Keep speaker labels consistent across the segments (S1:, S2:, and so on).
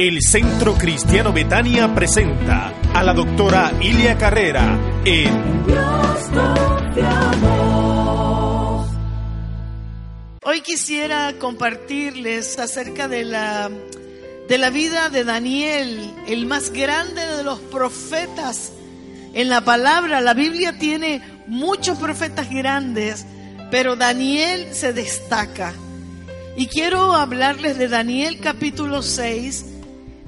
S1: El Centro Cristiano Betania presenta a la doctora Ilia Carrera en
S2: Hoy quisiera compartirles acerca de la, de la vida de Daniel, el más grande de los profetas en la palabra. La Biblia tiene muchos profetas grandes, pero Daniel se destaca. Y quiero hablarles de Daniel capítulo 6.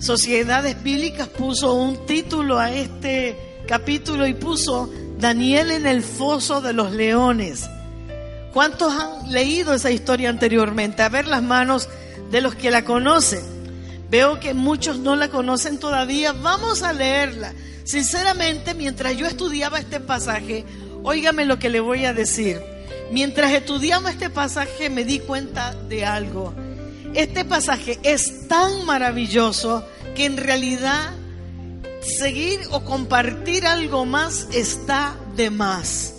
S2: Sociedades Bíblicas puso un título a este capítulo y puso Daniel en el foso de los leones. ¿Cuántos han leído esa historia anteriormente? A ver las manos de los que la conocen. Veo que muchos no la conocen todavía. Vamos a leerla. Sinceramente, mientras yo estudiaba este pasaje, óigame lo que le voy a decir. Mientras estudiamos este pasaje me di cuenta de algo. Este pasaje es tan maravilloso que en realidad seguir o compartir algo más está de más.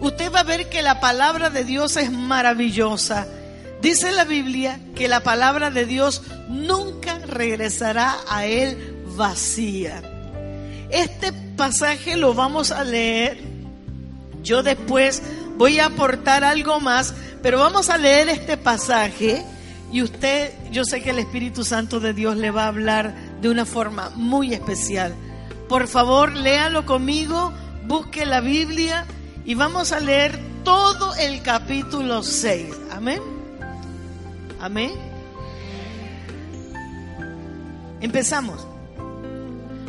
S2: Usted va a ver que la palabra de Dios es maravillosa. Dice la Biblia que la palabra de Dios nunca regresará a él vacía. Este pasaje lo vamos a leer. Yo después voy a aportar algo más, pero vamos a leer este pasaje y usted, yo sé que el Espíritu Santo de Dios le va a hablar de una forma muy especial. Por favor, léalo conmigo, busque la Biblia y vamos a leer todo el capítulo 6. Amén. Amén. Empezamos.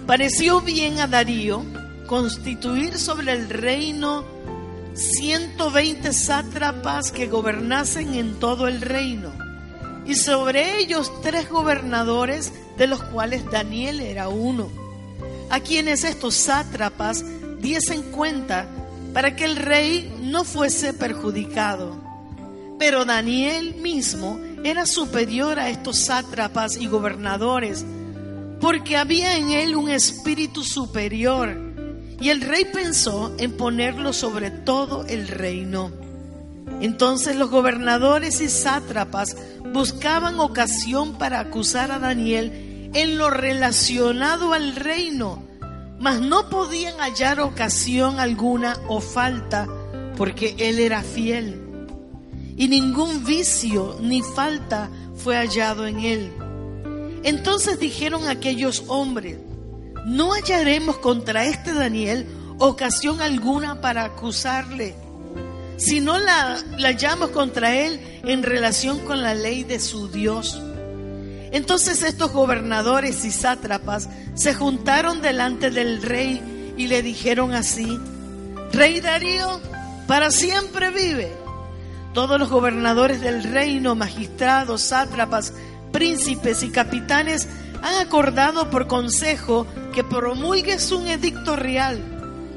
S2: Pareció bien a Darío constituir sobre el reino 120 sátrapas que gobernasen en todo el reino, y sobre ellos tres gobernadores, de los cuales Daniel era uno, a quienes estos sátrapas diesen cuenta para que el rey no fuese perjudicado. Pero Daniel mismo era superior a estos sátrapas y gobernadores, porque había en él un espíritu superior y el rey pensó en ponerlo sobre todo el reino. Entonces los gobernadores y sátrapas buscaban ocasión para acusar a Daniel en lo relacionado al reino, mas no podían hallar ocasión alguna o falta, porque él era fiel. Y ningún vicio ni falta fue hallado en él. Entonces dijeron aquellos hombres, no hallaremos contra este Daniel ocasión alguna para acusarle, si no la, la hallamos contra él en relación con la ley de su Dios. Entonces estos gobernadores y sátrapas se juntaron delante del rey y le dijeron así, Rey Darío, para siempre vive. Todos los gobernadores del reino, magistrados, sátrapas, príncipes y capitanes han acordado por consejo que promulgues un edicto real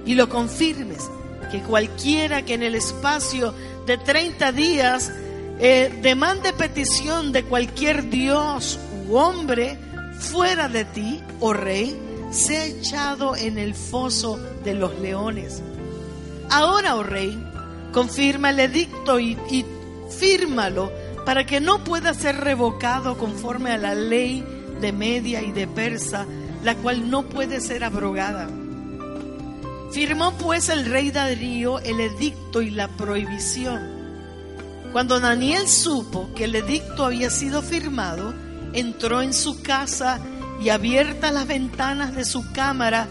S2: y lo confirmes, que cualquiera que en el espacio de 30 días eh, demande petición de cualquier dios u hombre fuera de ti, oh rey, sea echado en el foso de los leones. Ahora, oh rey, confirma el edicto y, y fírmalo para que no pueda ser revocado conforme a la ley de Media y de Persa, la cual no puede ser abrogada. Firmó pues el rey Darío el edicto y la prohibición. Cuando Daniel supo que el edicto había sido firmado, entró en su casa y abiertas las ventanas de su cámara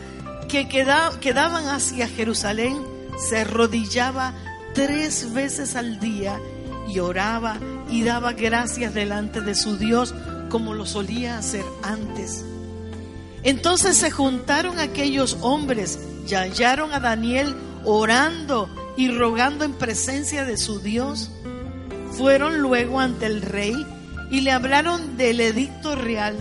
S2: que quedaban hacia Jerusalén, se arrodillaba tres veces al día y oraba y daba gracias delante de su Dios como lo solía hacer antes. Entonces se juntaron aquellos hombres y hallaron a Daniel orando y rogando en presencia de su Dios. Fueron luego ante el rey y le hablaron del edicto real.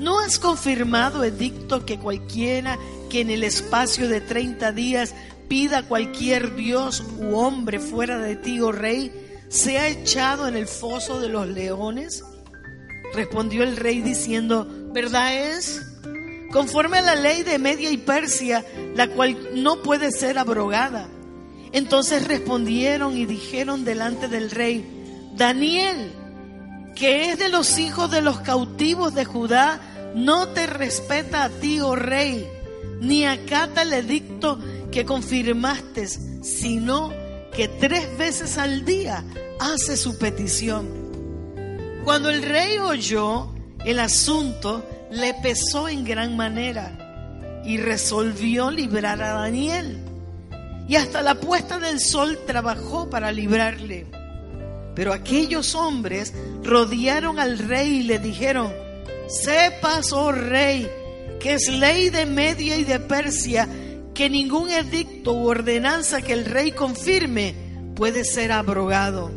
S2: ¿No has confirmado, edicto, que cualquiera que en el espacio de 30 días pida cualquier dios u hombre fuera de ti, oh rey, sea echado en el foso de los leones? Respondió el rey diciendo, ¿verdad es? Conforme a la ley de Media y Persia, la cual no puede ser abrogada. Entonces respondieron y dijeron delante del rey, Daniel, que es de los hijos de los cautivos de Judá, no te respeta a ti, oh rey, ni acata el edicto que confirmaste, sino que tres veces al día hace su petición. Cuando el rey oyó el asunto, le pesó en gran manera y resolvió librar a Daniel. Y hasta la puesta del sol trabajó para librarle. Pero aquellos hombres rodearon al rey y le dijeron, sepas, oh rey, que es ley de Media y de Persia, que ningún edicto u ordenanza que el rey confirme puede ser abrogado.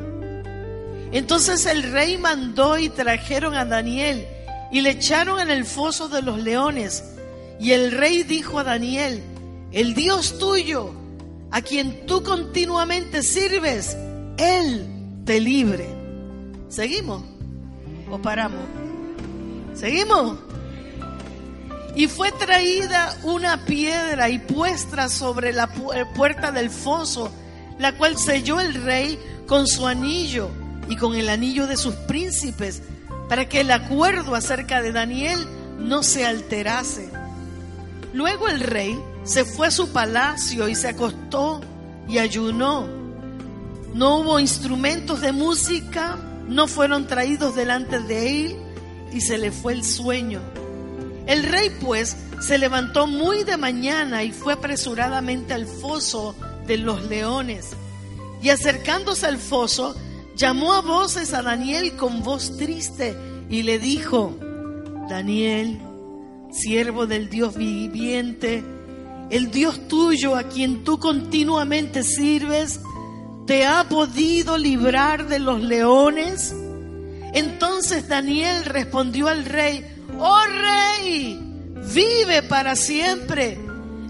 S2: Entonces el rey mandó y trajeron a Daniel y le echaron en el foso de los leones. Y el rey dijo a Daniel, el Dios tuyo, a quien tú continuamente sirves, Él te libre. ¿Seguimos? ¿O paramos? ¿Seguimos? Y fue traída una piedra y puesta sobre la puerta del foso, la cual selló el rey con su anillo y con el anillo de sus príncipes, para que el acuerdo acerca de Daniel no se alterase. Luego el rey se fue a su palacio y se acostó y ayunó. No hubo instrumentos de música, no fueron traídos delante de él y se le fue el sueño. El rey pues se levantó muy de mañana y fue apresuradamente al foso de los leones. Y acercándose al foso, llamó a voces a Daniel con voz triste y le dijo, Daniel, siervo del Dios viviente, el Dios tuyo a quien tú continuamente sirves, ¿te ha podido librar de los leones? Entonces Daniel respondió al rey, oh rey, vive para siempre.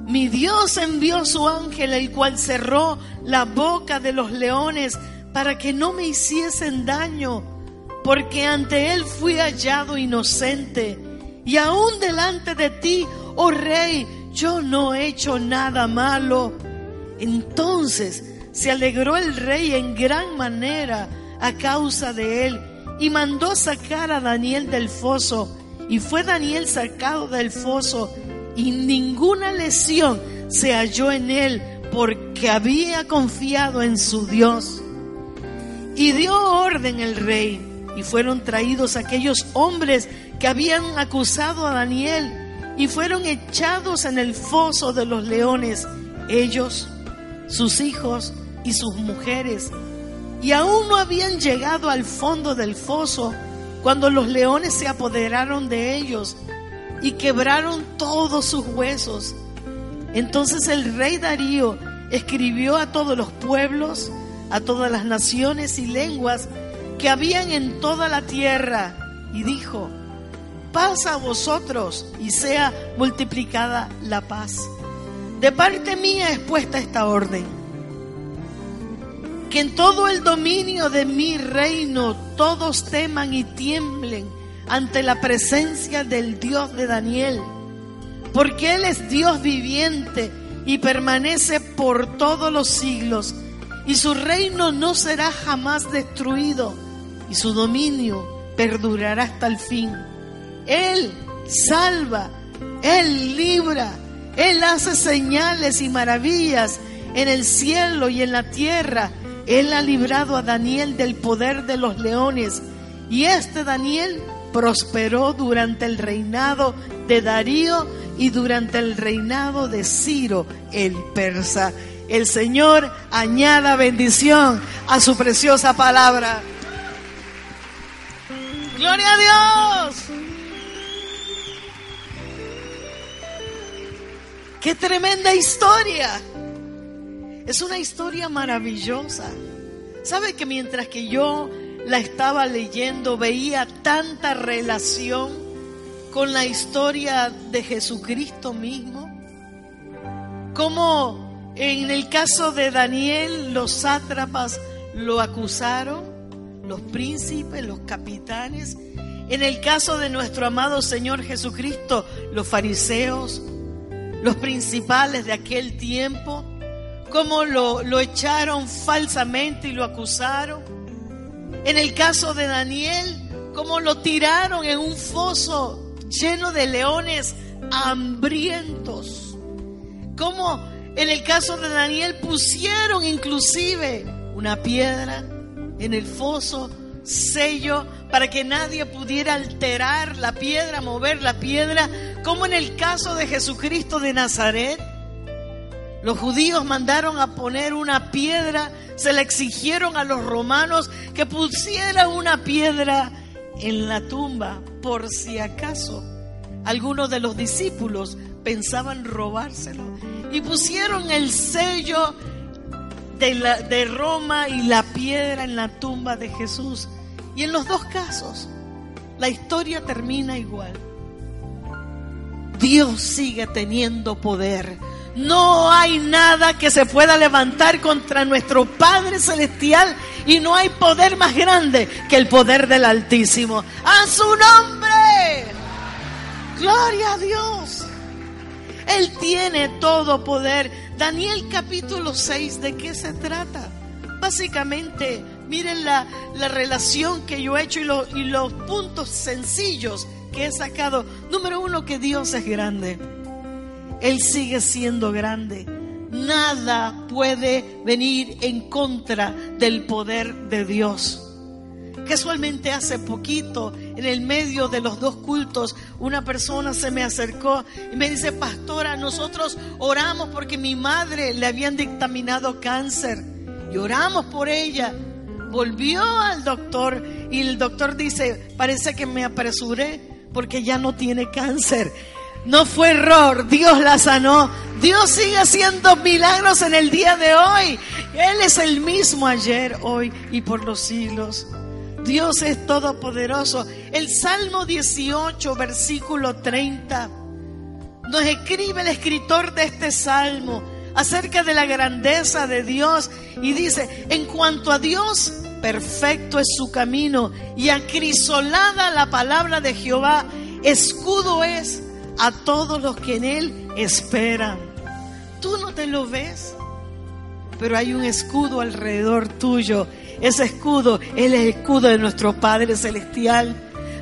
S2: Mi Dios envió su ángel, el cual cerró la boca de los leones para que no me hiciesen daño, porque ante él fui hallado inocente. Y aún delante de ti, oh rey, yo no he hecho nada malo. Entonces se alegró el rey en gran manera a causa de él y mandó sacar a Daniel del foso. Y fue Daniel sacado del foso y ninguna lesión se halló en él porque había confiado en su Dios. Y dio orden el rey y fueron traídos aquellos hombres que habían acusado a Daniel y fueron echados en el foso de los leones, ellos, sus hijos y sus mujeres y aún no habían llegado al fondo del foso cuando los leones se apoderaron de ellos y quebraron todos sus huesos. Entonces el rey Darío escribió a todos los pueblos, a todas las naciones y lenguas que habían en toda la tierra y dijo, paz a vosotros y sea multiplicada la paz. De parte mía es puesta esta orden que en todo el dominio de mi reino todos teman y tiemblen ante la presencia del Dios de Daniel, porque Él es Dios viviente y permanece por todos los siglos, y su reino no será jamás destruido, y su dominio perdurará hasta el fin. Él salva, Él libra, Él hace señales y maravillas en el cielo y en la tierra él ha librado a Daniel del poder de los leones y este Daniel prosperó durante el reinado de Darío y durante el reinado de Ciro el persa. El Señor añada bendición a su preciosa palabra. Gloria a Dios. Qué tremenda historia. Es una historia maravillosa. ¿Sabe que mientras que yo la estaba leyendo veía tanta relación con la historia de Jesucristo mismo. Como en el caso de Daniel los sátrapas lo acusaron, los príncipes, los capitanes. En el caso de nuestro amado Señor Jesucristo, los fariseos, los principales de aquel tiempo, cómo lo, lo echaron falsamente y lo acusaron. En el caso de Daniel, cómo lo tiraron en un foso lleno de leones hambrientos. Cómo en el caso de Daniel pusieron inclusive una piedra en el foso, sello, para que nadie pudiera alterar la piedra, mover la piedra, como en el caso de Jesucristo de Nazaret. Los judíos mandaron a poner una piedra, se le exigieron a los romanos que pusieran una piedra en la tumba, por si acaso algunos de los discípulos pensaban robárselo. Y pusieron el sello de, la, de Roma y la piedra en la tumba de Jesús. Y en los dos casos, la historia termina igual. Dios sigue teniendo poder. No hay nada que se pueda levantar contra nuestro Padre Celestial y no hay poder más grande que el poder del Altísimo. A su nombre. Gloria a Dios. Él tiene todo poder. Daniel capítulo 6, ¿de qué se trata? Básicamente, miren la, la relación que yo he hecho y, y los puntos sencillos que he sacado. Número uno, que Dios es grande. Él sigue siendo grande. Nada puede venir en contra del poder de Dios. Casualmente hace poquito, en el medio de los dos cultos, una persona se me acercó y me dice, pastora, nosotros oramos porque mi madre le habían dictaminado cáncer y oramos por ella. Volvió al doctor y el doctor dice, parece que me apresuré porque ya no tiene cáncer. No fue error, Dios la sanó. Dios sigue haciendo milagros en el día de hoy. Él es el mismo ayer, hoy y por los siglos. Dios es todopoderoso. El Salmo 18, versículo 30, nos escribe el escritor de este salmo acerca de la grandeza de Dios y dice, en cuanto a Dios, perfecto es su camino y acrisolada la palabra de Jehová, escudo es a todos los que en Él esperan. Tú no te lo ves, pero hay un escudo alrededor tuyo. Ese escudo es el escudo de nuestro Padre Celestial.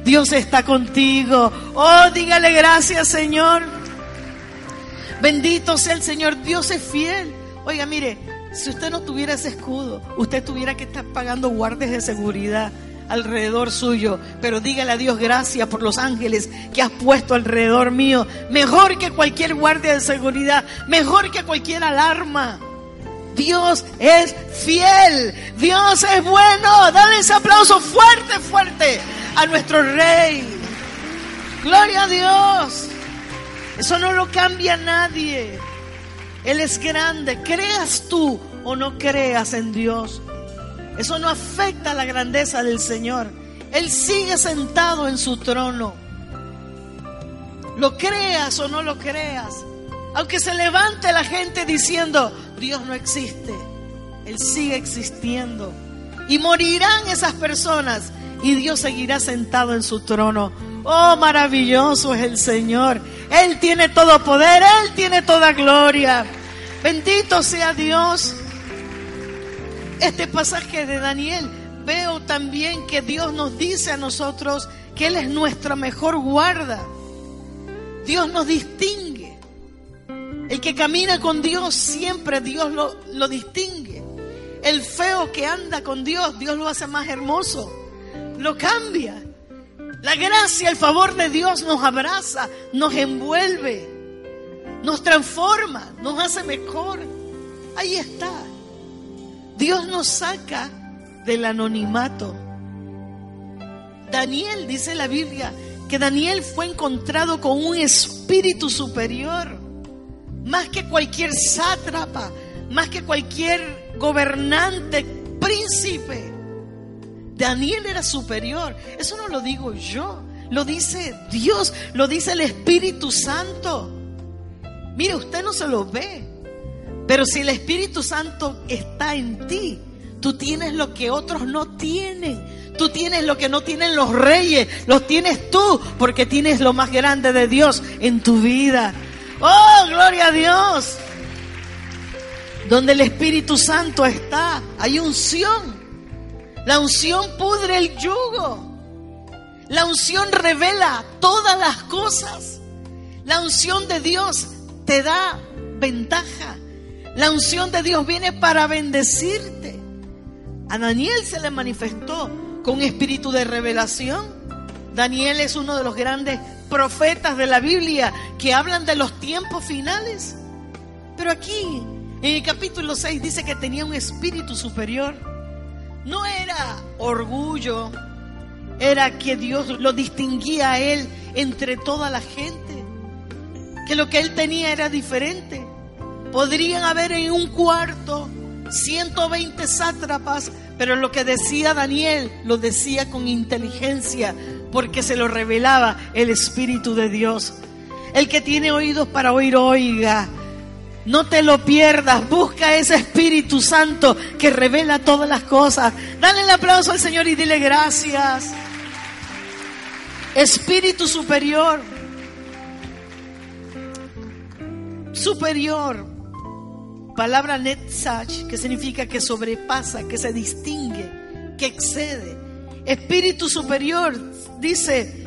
S2: Dios está contigo. Oh, dígale gracias, Señor. Bendito sea el Señor. Dios es fiel. Oiga, mire, si usted no tuviera ese escudo, usted tuviera que estar pagando guardias de seguridad alrededor suyo. Pero dígale a Dios gracias por los ángeles que has puesto alrededor mío. Mejor que cualquier guardia de seguridad, mejor que cualquier alarma. Dios es fiel, Dios es bueno. Dale ese aplauso fuerte, fuerte a nuestro Rey. Gloria a Dios. Eso no lo cambia nadie. Él es grande, creas tú o no creas en Dios. Eso no afecta la grandeza del Señor. Él sigue sentado en su trono. Lo creas o no lo creas. Aunque se levante la gente diciendo, Dios no existe. Él sigue existiendo. Y morirán esas personas y Dios seguirá sentado en su trono. Oh, maravilloso es el Señor. Él tiene todo poder, Él tiene toda gloria. Bendito sea Dios este pasaje de Daniel, veo también que Dios nos dice a nosotros que Él es nuestra mejor guarda. Dios nos distingue. El que camina con Dios siempre Dios lo, lo distingue. El feo que anda con Dios, Dios lo hace más hermoso. Lo cambia. La gracia, el favor de Dios nos abraza, nos envuelve, nos transforma, nos hace mejor. Ahí está. Dios nos saca del anonimato. Daniel, dice la Biblia, que Daniel fue encontrado con un espíritu superior, más que cualquier sátrapa, más que cualquier gobernante, príncipe. Daniel era superior. Eso no lo digo yo, lo dice Dios, lo dice el Espíritu Santo. Mire, usted no se lo ve, pero si el Espíritu Santo está en ti, tú tienes lo que otros no tienen. Tú tienes lo que no tienen los reyes, los tienes tú, porque tienes lo más grande de Dios en tu vida. Oh, gloria a Dios. Donde el Espíritu Santo está, hay unción. La unción pudre el yugo. La unción revela todas las cosas. La unción de Dios te da ventaja. La unción de Dios viene para bendecirte. A Daniel se le manifestó con espíritu de revelación. Daniel es uno de los grandes profetas de la Biblia que hablan de los tiempos finales. Pero aquí, en el capítulo 6, dice que tenía un espíritu superior. No era orgullo, era que Dios lo distinguía a él entre toda la gente. Que lo que él tenía era diferente. Podrían haber en un cuarto 120 sátrapas pero lo que decía Daniel lo decía con inteligencia porque se lo revelaba el Espíritu de Dios. El que tiene oídos para oír, oiga. No te lo pierdas, busca ese Espíritu Santo que revela todas las cosas. Dale el aplauso al Señor y dile gracias. Espíritu superior. Superior palabra netzach, que significa que sobrepasa, que se distingue, que excede. Espíritu superior dice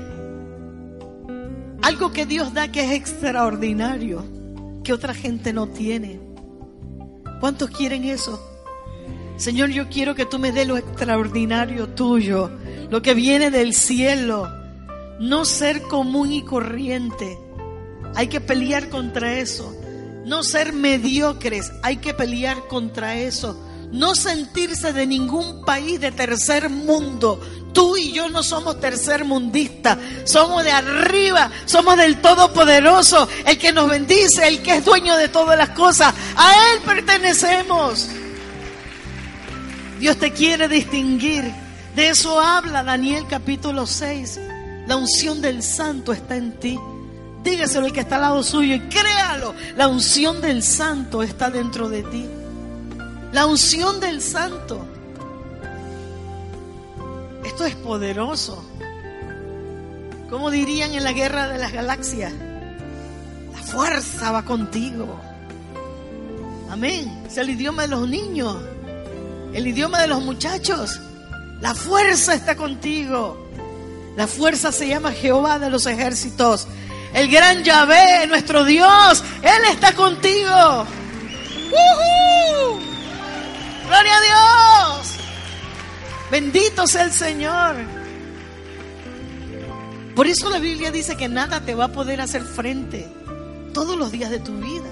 S2: algo que Dios da que es extraordinario, que otra gente no tiene. ¿Cuántos quieren eso? Señor, yo quiero que tú me des lo extraordinario tuyo, lo que viene del cielo, no ser común y corriente. Hay que pelear contra eso. No ser mediocres, hay que pelear contra eso. No sentirse de ningún país de tercer mundo. Tú y yo no somos tercer mundistas, somos de arriba, somos del Todopoderoso, el que nos bendice, el que es dueño de todas las cosas. A Él pertenecemos. Dios te quiere distinguir. De eso habla Daniel capítulo 6. La unción del santo está en ti. Dígaselo el que está al lado suyo y créalo. La unción del santo está dentro de ti. La unción del santo. Esto es poderoso. Como dirían en la guerra de las galaxias, la fuerza va contigo. Amén. Es el idioma de los niños, el idioma de los muchachos. La fuerza está contigo. La fuerza se llama Jehová de los ejércitos. El gran Yahvé, nuestro Dios, Él está contigo. ¡Gloria a Dios! Bendito sea el Señor. Por eso la Biblia dice que nada te va a poder hacer frente todos los días de tu vida.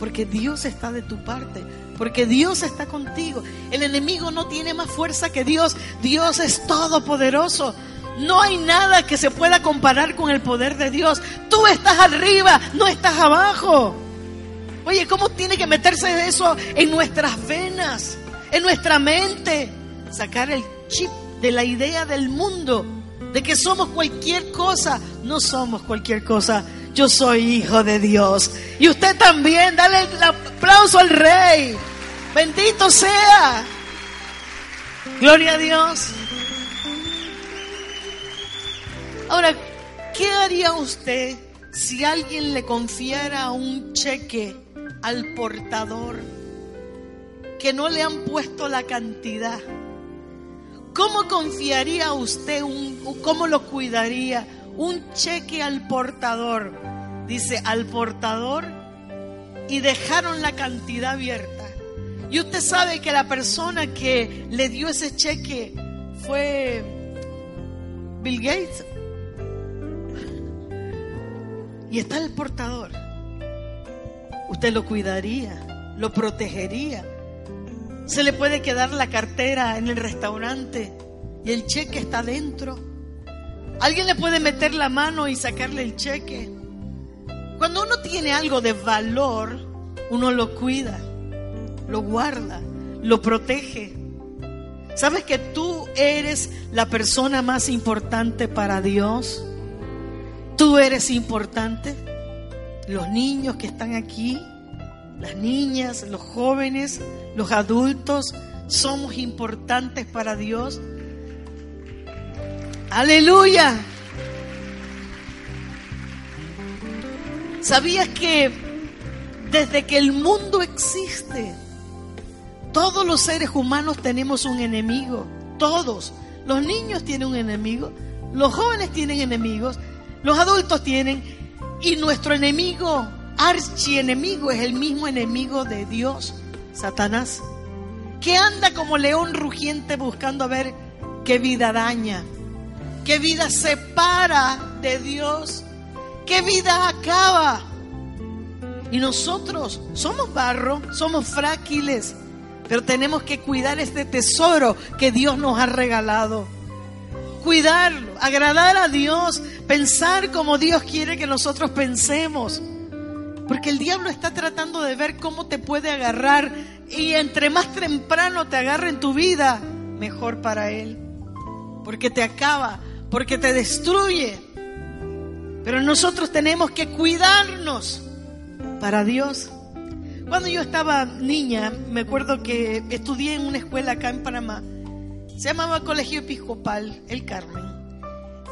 S2: Porque Dios está de tu parte. Porque Dios está contigo. El enemigo no tiene más fuerza que Dios. Dios es todopoderoso. No hay nada que se pueda comparar con el poder de Dios. Tú estás arriba, no estás abajo. Oye, ¿cómo tiene que meterse eso en nuestras venas, en nuestra mente? Sacar el chip de la idea del mundo, de que somos cualquier cosa. No somos cualquier cosa. Yo soy hijo de Dios. Y usted también, dale el aplauso al rey. Bendito sea. Gloria a Dios. Ahora, ¿qué haría usted si alguien le confiara un cheque al portador que no le han puesto la cantidad? ¿Cómo confiaría usted, un, cómo lo cuidaría? Un cheque al portador. Dice, al portador y dejaron la cantidad abierta. Y usted sabe que la persona que le dio ese cheque fue Bill Gates y está el portador, usted lo cuidaría, lo protegería. Se le puede quedar la cartera en el restaurante y el cheque está dentro. Alguien le puede meter la mano y sacarle el cheque. Cuando uno tiene algo de valor, uno lo cuida, lo guarda, lo protege. ¿Sabes que tú eres la persona más importante para Dios? Tú eres importante. Los niños que están aquí, las niñas, los jóvenes, los adultos, somos importantes para Dios. Aleluya. ¿Sabías que desde que el mundo existe, todos los seres humanos tenemos un enemigo? Todos. Los niños tienen un enemigo, los jóvenes tienen enemigos, los adultos tienen, y nuestro enemigo, archienemigo, es el mismo enemigo de Dios, Satanás, que anda como león rugiente buscando a ver qué vida daña, qué vida separa de Dios, qué vida acaba. Y nosotros somos barro, somos frágiles, pero tenemos que cuidar este tesoro que Dios nos ha regalado. Cuidarlo, agradar a Dios, pensar como Dios quiere que nosotros pensemos. Porque el diablo está tratando de ver cómo te puede agarrar y entre más temprano te agarre en tu vida, mejor para él. Porque te acaba, porque te destruye. Pero nosotros tenemos que cuidarnos para Dios. Cuando yo estaba niña, me acuerdo que estudié en una escuela acá en Panamá. Se llamaba Colegio Episcopal El Carmen.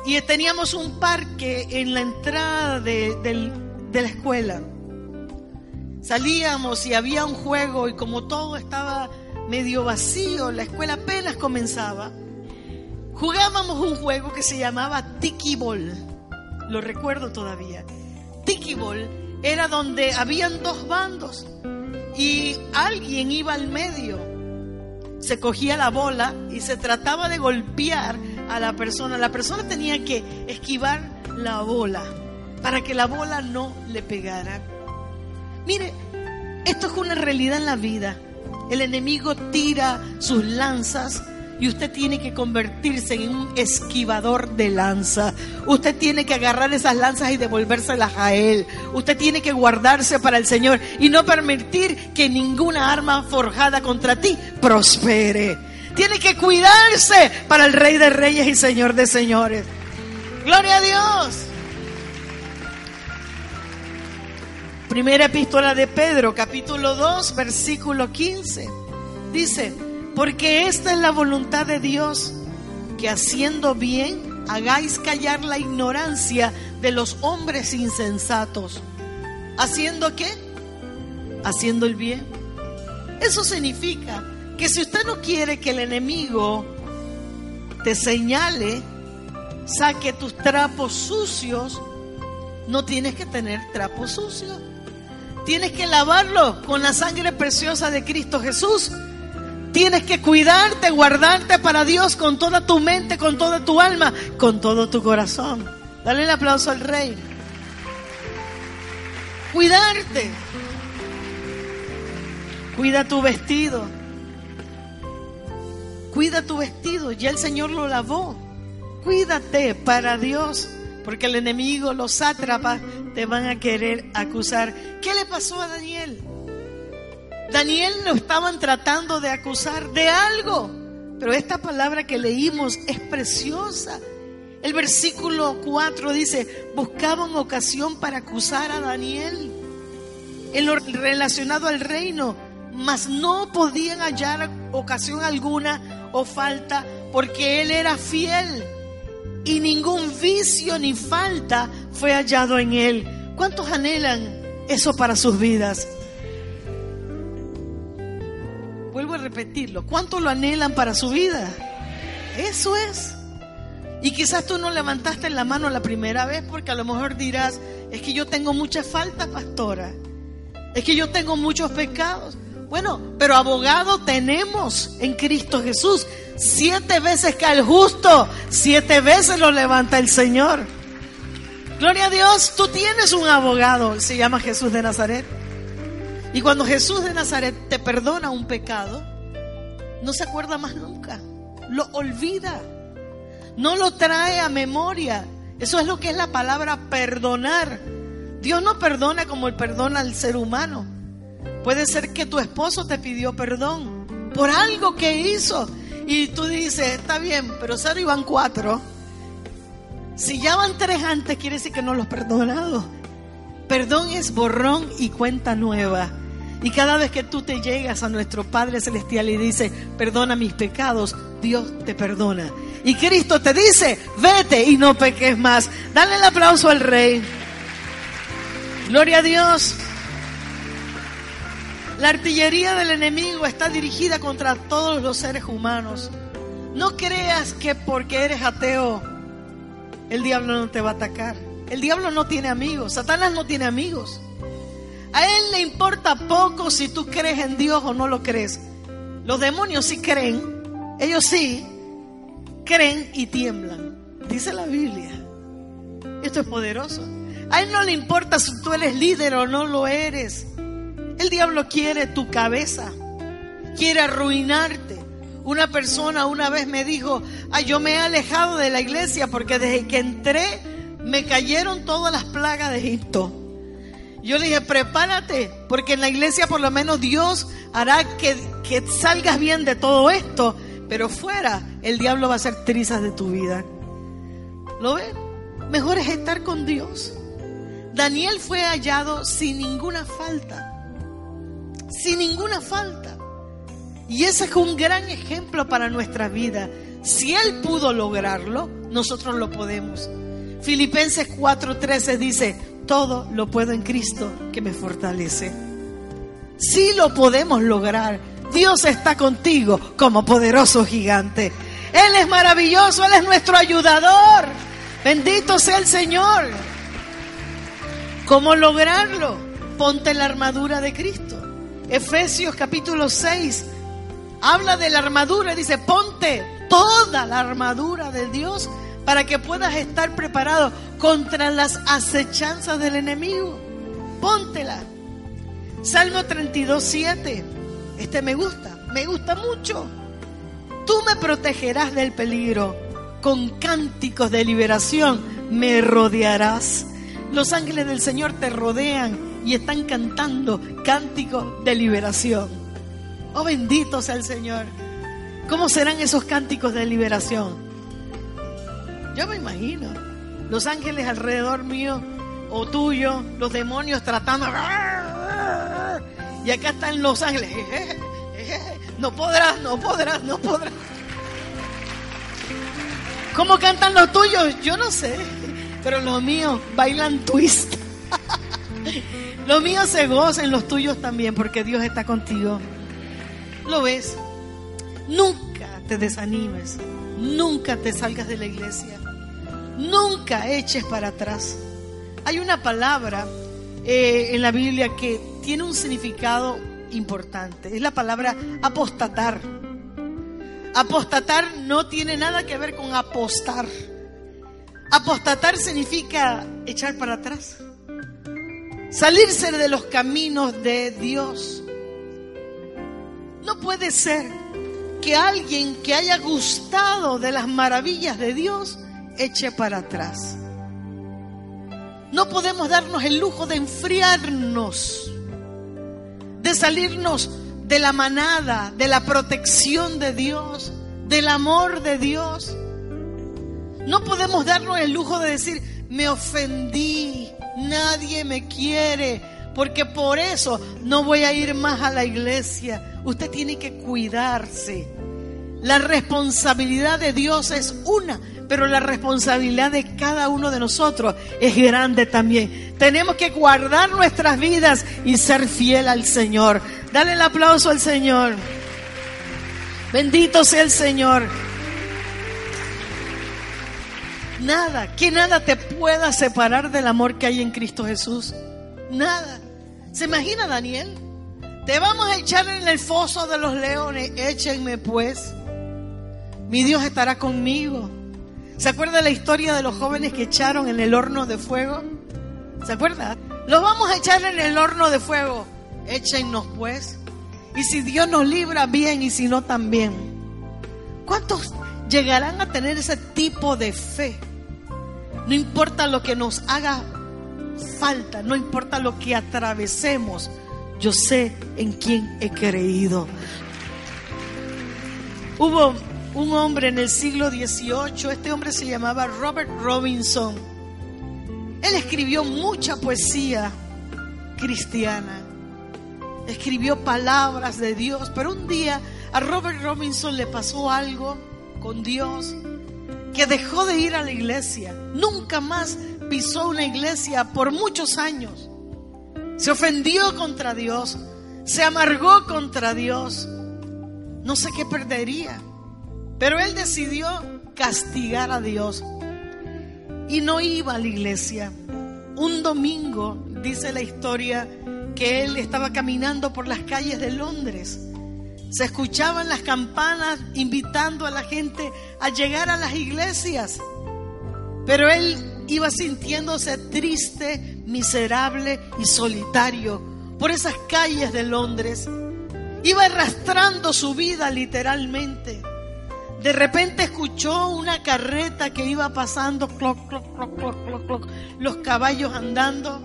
S2: Y teníamos un parque en la entrada de, de la escuela. Salíamos y había un juego y como todo estaba medio vacío, la escuela apenas comenzaba, jugábamos un juego que se llamaba Tiki Ball. Lo recuerdo todavía. Tiki Ball era donde habían dos bandos y alguien iba al medio, se cogía la bola y se trataba de golpear a la persona. La persona tenía que esquivar la bola para que la bola no le pegara. Mire, esto es una realidad en la vida. El enemigo tira sus lanzas y usted tiene que convertirse en un esquivador de lanza. Usted tiene que agarrar esas lanzas y devolvérselas a Él. Usted tiene que guardarse para el Señor y no permitir que ninguna arma forjada contra ti prospere. Tiene que cuidarse para el Rey de Reyes y Señor de Señores. Gloria a Dios. Primera epístola de Pedro, capítulo 2, versículo 15. Dice, porque esta es la voluntad de Dios, que haciendo bien hagáis callar la ignorancia de los hombres insensatos. ¿Haciendo qué? Haciendo el bien. Eso significa que si usted no quiere que el enemigo te señale, saque tus trapos sucios, no tienes que tener trapos sucios. Tienes que lavarlo con la sangre preciosa de Cristo Jesús Tienes que cuidarte, guardarte para Dios con toda tu mente, con toda tu alma, con todo tu corazón. Dale el aplauso al rey. Cuidarte. Cuida tu vestido. Cuida tu vestido. Ya el Señor lo lavó. Cuídate para Dios. Porque el enemigo, los sátrapas, te van a querer acusar. ¿Qué le pasó a Daniel? Daniel lo estaban tratando de acusar de algo, pero esta palabra que leímos es preciosa. El versículo 4 dice, buscaban ocasión para acusar a Daniel en lo relacionado al reino, mas no podían hallar ocasión alguna o falta porque él era fiel y ningún vicio ni falta fue hallado en él. ¿Cuántos anhelan eso para sus vidas? Vuelvo a repetirlo. ¿Cuánto lo anhelan para su vida? Eso es. Y quizás tú no levantaste la mano la primera vez porque a lo mejor dirás, es que yo tengo muchas faltas, pastora. Es que yo tengo muchos pecados. Bueno, pero abogado tenemos en Cristo Jesús. Siete veces cae el justo, siete veces lo levanta el Señor. Gloria a Dios, tú tienes un abogado, se llama Jesús de Nazaret. Y cuando Jesús de Nazaret te perdona un pecado, no se acuerda más nunca. Lo olvida. No lo trae a memoria. Eso es lo que es la palabra perdonar. Dios no perdona como Él perdona al ser humano. Puede ser que tu esposo te pidió perdón por algo que hizo Y tú dices, está bien, pero cero iban cuatro. Si ya van tres antes, quiere decir que no los perdonado. Perdón es borrón y cuenta nueva. Y cada vez que tú te llegas a nuestro Padre Celestial y dices, perdona mis pecados, Dios te perdona. Y Cristo te dice, vete y no peques más. Dale el aplauso al Rey. Gloria a Dios. La artillería del enemigo está dirigida contra todos los seres humanos. No creas que porque eres ateo, el diablo no te va a atacar. El diablo no tiene amigos, Satanás no tiene amigos. A él le importa poco si tú crees en Dios o no lo crees. Los demonios sí creen, ellos sí creen y tiemblan. Dice la Biblia. Esto es poderoso. A él no le importa si tú eres líder o no lo eres. El diablo quiere tu cabeza, quiere arruinarte. Una persona una vez me dijo, ay, yo me he alejado de la iglesia porque desde que entré me cayeron todas las plagas de Egipto. Yo le dije, prepárate, porque en la iglesia por lo menos Dios hará que, que salgas bien de todo esto, pero fuera el diablo va a hacer trizas de tu vida. ¿Lo ven? Mejor es estar con Dios. Daniel fue hallado sin ninguna falta sin ninguna falta. Y ese es un gran ejemplo para nuestra vida. Si Él pudo lograrlo, nosotros lo podemos. Filipenses 4:13 dice, todo lo puedo en Cristo que me fortalece. Si lo podemos lograr. Dios está contigo como poderoso gigante. Él es maravilloso, Él es nuestro ayudador. Bendito sea el Señor. ¿Cómo lograrlo? Ponte la armadura de Cristo. Efesios capítulo 6 habla de la armadura, dice, ponte toda la armadura de Dios para que puedas estar preparado contra las acechanzas del enemigo. Póntela. Salmo 32, 7. Este me gusta, me gusta mucho. Tú me protegerás del peligro. Con cánticos de liberación me rodearás. Los ángeles del Señor te rodean y están cantando cánticos de liberación. Oh bendito sea el Señor. ¿Cómo serán esos cánticos de liberación? Yo me imagino los ángeles alrededor mío o tuyo, los demonios tratando. Y acá están los ángeles. No podrás, no podrás, no podrás. ¿Cómo cantan los tuyos? Yo no sé. Pero los míos bailan twist. Los míos se gozan, los tuyos también, porque Dios está contigo. ¿Lo ves? Nunca te desanimes, nunca te salgas de la iglesia, nunca eches para atrás. Hay una palabra eh, en la Biblia que tiene un significado importante, es la palabra apostatar. Apostatar no tiene nada que ver con apostar. Apostatar significa echar para atrás salirse de los caminos de Dios. No puede ser que alguien que haya gustado de las maravillas de Dios eche para atrás. No podemos darnos el lujo de enfriarnos, de salirnos de la manada, de la protección de Dios, del amor de Dios. No podemos darnos el lujo de decir, me ofendí, nadie me quiere, porque por eso no voy a ir más a la iglesia. Usted tiene que cuidarse. La responsabilidad de Dios es una, pero la responsabilidad de cada uno de nosotros es grande también. Tenemos que guardar nuestras vidas y ser fiel al Señor. Dale el aplauso al Señor. Bendito sea el Señor. Nada, que nada te pueda separar del amor que hay en Cristo Jesús. Nada. ¿Se imagina Daniel? Te vamos a echar en el foso de los leones. Échenme pues. Mi Dios estará conmigo. ¿Se acuerda la historia de los jóvenes que echaron en el horno de fuego? ¿Se acuerda? Los vamos a echar en el horno de fuego. Échennos pues. Y si Dios nos libra, bien, y si no, también. ¿Cuántos llegarán a tener ese tipo de fe? No importa lo que nos haga falta, no importa lo que atravesemos, yo sé en quién he creído. Hubo un hombre en el siglo XVIII, este hombre se llamaba Robert Robinson. Él escribió mucha poesía cristiana, escribió palabras de Dios, pero un día a Robert Robinson le pasó algo con Dios que dejó de ir a la iglesia, nunca más pisó una iglesia por muchos años. Se ofendió contra Dios, se amargó contra Dios. No sé qué perdería. Pero él decidió castigar a Dios y no iba a la iglesia. Un domingo, dice la historia, que él estaba caminando por las calles de Londres. Se escuchaban las campanas invitando a la gente a llegar a las iglesias. Pero él iba sintiéndose triste, miserable y solitario por esas calles de Londres. Iba arrastrando su vida literalmente. De repente escuchó una carreta que iba pasando, cloc, cloc, cloc, cloc, cloc, los caballos andando.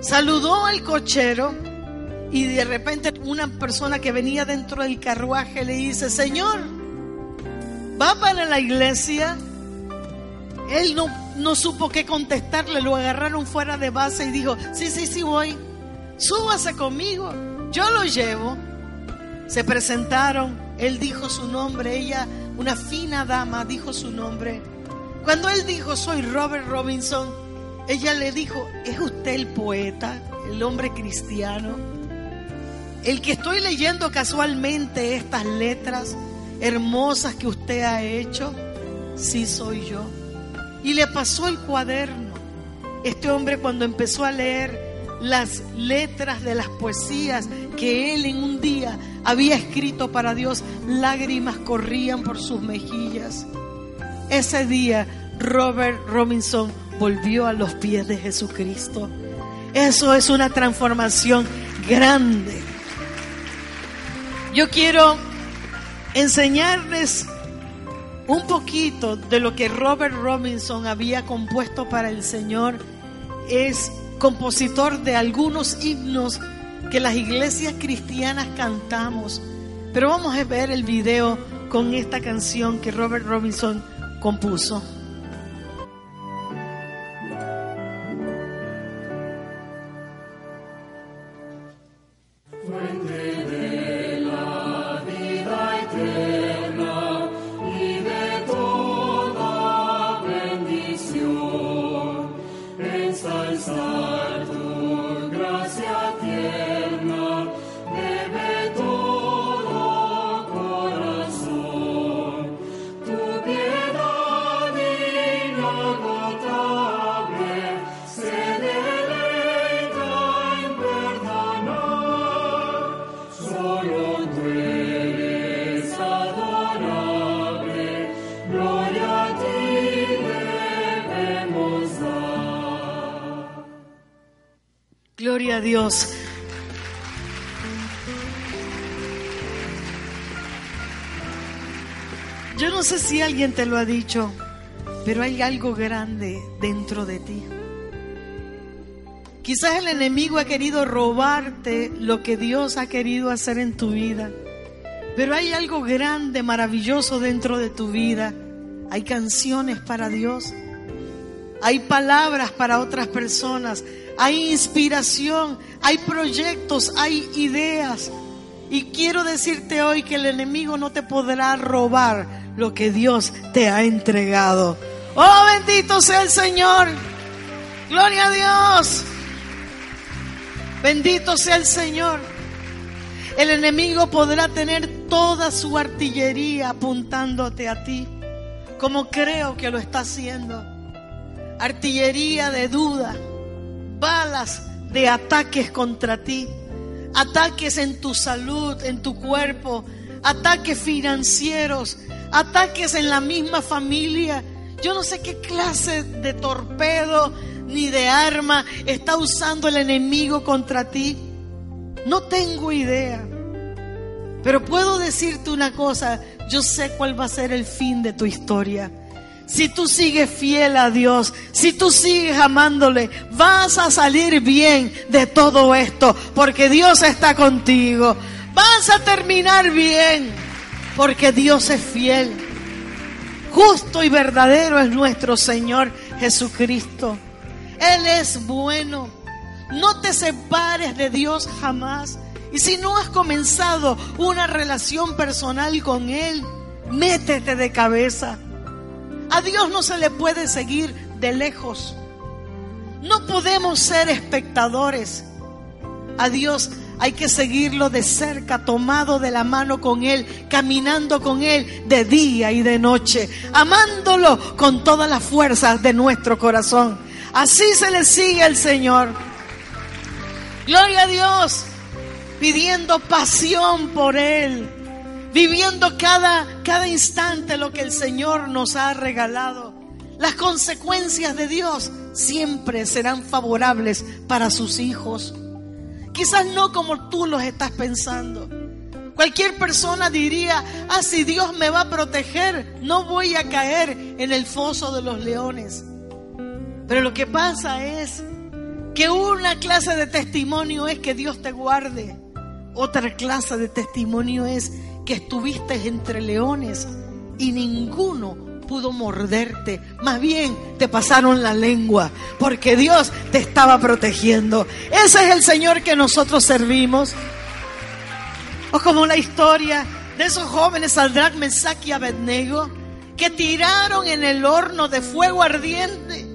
S2: Saludó al cochero y de repente una persona que venía dentro del carruaje le dice, Señor, ¿va para la iglesia? Él no, no supo qué contestarle, lo agarraron fuera de base y dijo, sí, sí, sí voy, súbase conmigo, yo lo llevo. Se presentaron, él dijo su nombre, ella, una fina dama, dijo su nombre. Cuando él dijo, soy Robert Robinson, ella le dijo, ¿es usted el poeta, el hombre cristiano? El que estoy leyendo casualmente estas letras hermosas que usted ha hecho, sí soy yo. Y le pasó el cuaderno. Este hombre cuando empezó a leer las letras de las poesías que él en un día había escrito para Dios, lágrimas corrían por sus mejillas. Ese día Robert Robinson volvió a los pies de Jesucristo. Eso es una transformación grande. Yo quiero enseñarles un poquito de lo que Robert Robinson había compuesto para el Señor. Es compositor de algunos himnos que las iglesias cristianas cantamos. Pero vamos a ver el video con esta canción que Robert Robinson compuso. Dios. Yo no sé si alguien te lo ha dicho, pero hay algo grande dentro de ti. Quizás el enemigo ha querido robarte lo que Dios ha querido hacer en tu vida, pero hay algo grande, maravilloso dentro de tu vida. Hay canciones para Dios, hay palabras para otras personas, hay inspiración, hay proyectos, hay ideas. Y quiero decirte hoy que el enemigo no te podrá robar lo que Dios te ha entregado. Oh, bendito sea el Señor. Gloria a Dios. Bendito sea el Señor. El enemigo podrá tener toda su artillería apuntándote a ti, como creo que lo está haciendo. Artillería de duda, balas de ataques contra ti, ataques en tu salud, en tu cuerpo, ataques financieros, ataques en la misma familia. Yo no sé qué clase de torpedo ni de arma está usando el enemigo contra ti. No tengo idea. Pero puedo decirte una cosa, yo sé cuál va a ser el fin de tu historia. Si tú sigues fiel a Dios, si tú sigues amándole, vas a salir bien de todo esto, porque Dios está contigo. Vas a terminar bien. porque Dios es fiel. Justo y verdadero es nuestro Señor Jesucristo. Él es bueno. No te separes de Dios jamás. Y si no has comenzado una relación personal con Él, métete de cabeza. A Dios no se le puede seguir de lejos. No podemos ser espectadores. A Dios hay que seguirlo de cerca, tomado de la mano con Él, caminando con Él de día y de noche, amándolo con todas las fuerzas de nuestro corazón. Así se le sigue al Señor. Gloria a Dios, pidiendo pasión por Él, viviendo cada, cada instante lo que el Señor nos ha regalado. Las consecuencias de Dios siempre serán favorables para sus hijos. Quizás no como tú los estás pensando. Cualquier persona diría, ah, si Dios me va a proteger, no voy a caer en el foso de los leones. Pero lo que pasa es que una clase de testimonio es que Dios te guarde. Otra clase de testimonio es que estuviste entre leones y ninguno pudo morderte, más bien te pasaron la lengua, porque Dios te estaba protegiendo. Ese es el Señor que nosotros servimos. O como la historia de esos jóvenes Saldrán, Mesach y Abednego que tiraron en el horno de fuego ardiente,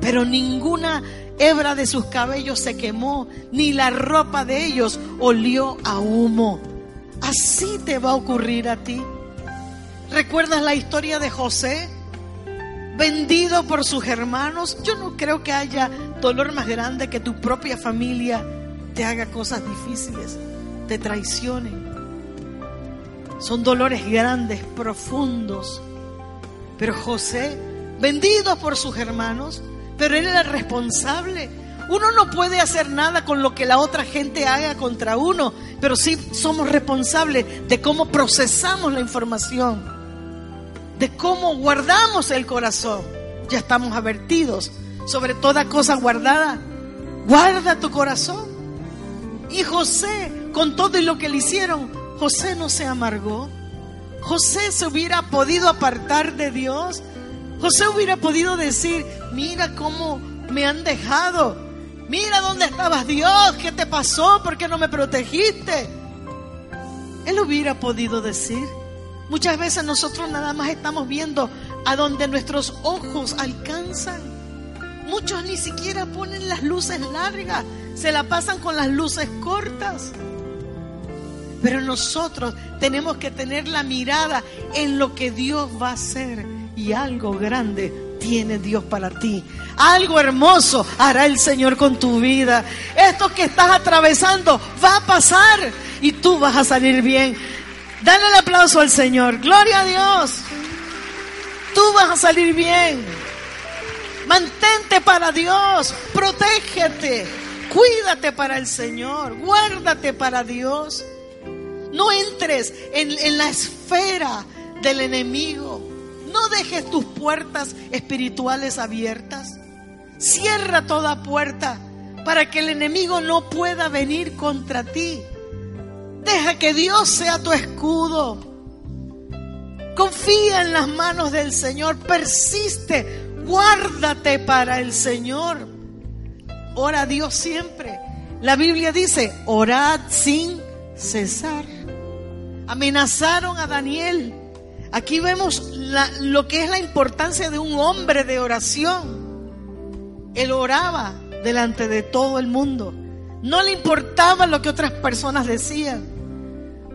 S2: pero ninguna hebra de sus cabellos se quemó, ni la ropa de ellos olió a humo. Así te va a ocurrir a ti. ¿Recuerdas la historia de José? Vendido por sus hermanos. Yo no creo que haya dolor más grande que tu propia familia te haga cosas difíciles, te traicionen. Son dolores grandes, profundos. Pero José, vendido por sus hermanos, pero él era responsable. Uno no puede hacer nada con lo que la otra gente haga contra uno, pero sí somos responsables de cómo procesamos la información de cómo guardamos el corazón. Ya estamos avertidos sobre toda cosa guardada. Guarda tu corazón. Y José, con todo lo que le hicieron, José no se amargó. José se hubiera podido apartar de Dios. José hubiera podido decir, mira cómo me han dejado. Mira dónde estabas Dios, ¿qué te pasó? ¿Por qué no me protegiste? Él hubiera podido decir, Muchas veces nosotros nada más estamos viendo a donde nuestros ojos alcanzan. Muchos ni siquiera ponen las luces largas, se la pasan con las luces cortas. Pero nosotros tenemos que tener la mirada en lo que Dios va a hacer y algo grande tiene Dios para ti. Algo hermoso hará el Señor con tu vida. Esto que estás atravesando va a pasar y tú vas a salir bien. Dale el aplauso al Señor. Gloria a Dios. Tú vas a salir bien. Mantente para Dios. Protégete. Cuídate para el Señor. Guárdate para Dios. No entres en, en la esfera del enemigo. No dejes tus puertas espirituales abiertas. Cierra toda puerta para que el enemigo no pueda venir contra ti. Deja que Dios sea tu escudo. Confía en las manos del Señor. Persiste. Guárdate para el Señor. Ora a Dios siempre. La Biblia dice, orad sin cesar. Amenazaron a Daniel. Aquí vemos lo que es la importancia de un hombre de oración. Él oraba delante de todo el mundo. No le importaba lo que otras personas decían.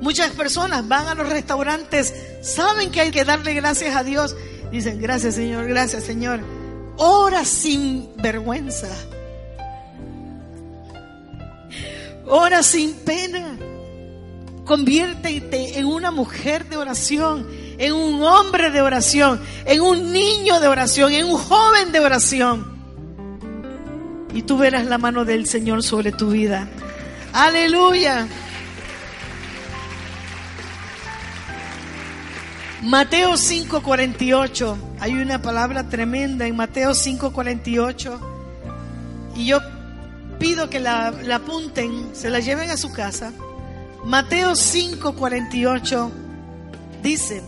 S2: Muchas personas van a los restaurantes, saben que hay que darle gracias a Dios. Dicen, gracias Señor, gracias Señor. Ora sin vergüenza. Ora sin pena. Conviértete en una mujer de oración, en un hombre de oración, en un niño de oración, en un joven de oración. Y tú verás la mano del Señor sobre tu vida. Aleluya. Mateo 5:48, hay una palabra tremenda en Mateo 5:48 y yo pido que la, la, apunten, se la lleven a su casa. Mateo 5:48 dice,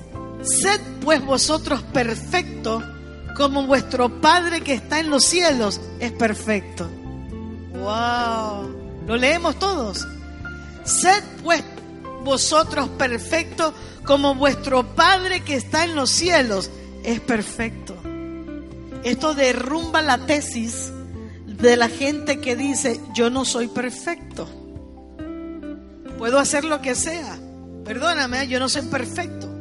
S2: sed pues vosotros perfectos como vuestro Padre que está en los cielos es perfecto. ¡Wow! ¿Lo leemos todos? Sed pues vosotros perfectos como vuestro Padre que está en los cielos es perfecto. Esto derrumba la tesis de la gente que dice, yo no soy perfecto. Puedo hacer lo que sea. Perdóname, yo no soy perfecto.